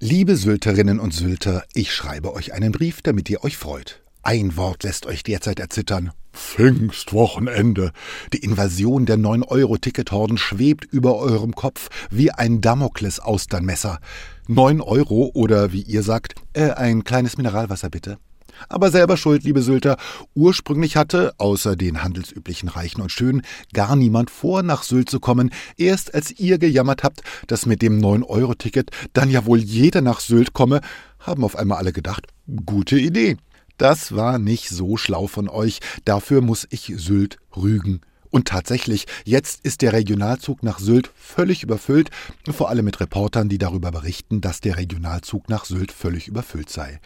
Liebe Sylterinnen und Sylter, ich schreibe euch einen Brief, damit ihr euch freut. Ein Wort lässt euch derzeit erzittern. Pfingstwochenende. Die Invasion der 9-Euro-Tickethorden schwebt über eurem Kopf wie ein Damokles-Austernmesser. 9 Euro oder wie ihr sagt, äh, ein kleines Mineralwasser bitte. Aber selber schuld, liebe Sylter. Ursprünglich hatte, außer den handelsüblichen Reichen und Schönen, gar niemand vor, nach Sylt zu kommen. Erst als ihr gejammert habt, dass mit dem 9-Euro-Ticket dann ja wohl jeder nach Sylt komme, haben auf einmal alle gedacht, gute Idee. Das war nicht so schlau von euch. Dafür muss ich Sylt rügen. Und tatsächlich, jetzt ist der Regionalzug nach Sylt völlig überfüllt, vor allem mit Reportern, die darüber berichten, dass der Regionalzug nach Sylt völlig überfüllt sei.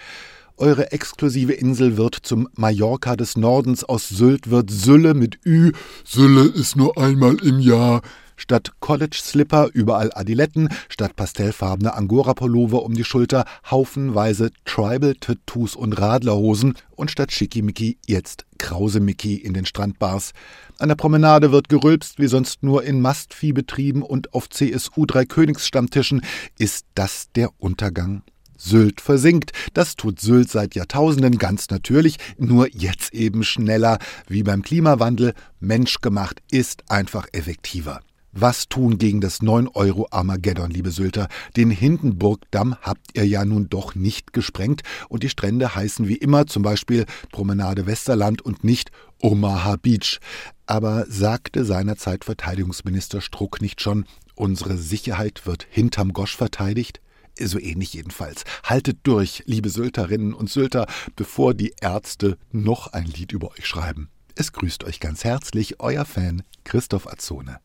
Eure exklusive Insel wird zum Mallorca des Nordens, aus Sylt wird Sylle mit Ü. Sylle ist nur einmal im Jahr. Statt College-Slipper überall Adiletten, statt pastellfarbene Angora-Pullover um die Schulter haufenweise Tribal-Tattoos und Radlerhosen und statt Schickimicki jetzt Krause-Mickey in den Strandbars. An der Promenade wird gerülpst wie sonst nur in Mastviehbetrieben und auf CSU drei Königsstammtischen. Ist das der Untergang? Sylt versinkt. Das tut Sylt seit Jahrtausenden ganz natürlich, nur jetzt eben schneller. Wie beim Klimawandel, menschgemacht ist einfach effektiver. Was tun gegen das 9-Euro-Armageddon, liebe Sylter? Den Hindenburgdamm habt ihr ja nun doch nicht gesprengt und die Strände heißen wie immer zum Beispiel Promenade Westerland und nicht Omaha Beach. Aber sagte seinerzeit Verteidigungsminister Struck nicht schon, unsere Sicherheit wird hinterm Gosch verteidigt? So ähnlich jedenfalls. Haltet durch, liebe Sylterinnen und Sylter, bevor die Ärzte noch ein Lied über euch schreiben. Es grüßt euch ganz herzlich euer Fan Christoph Azone.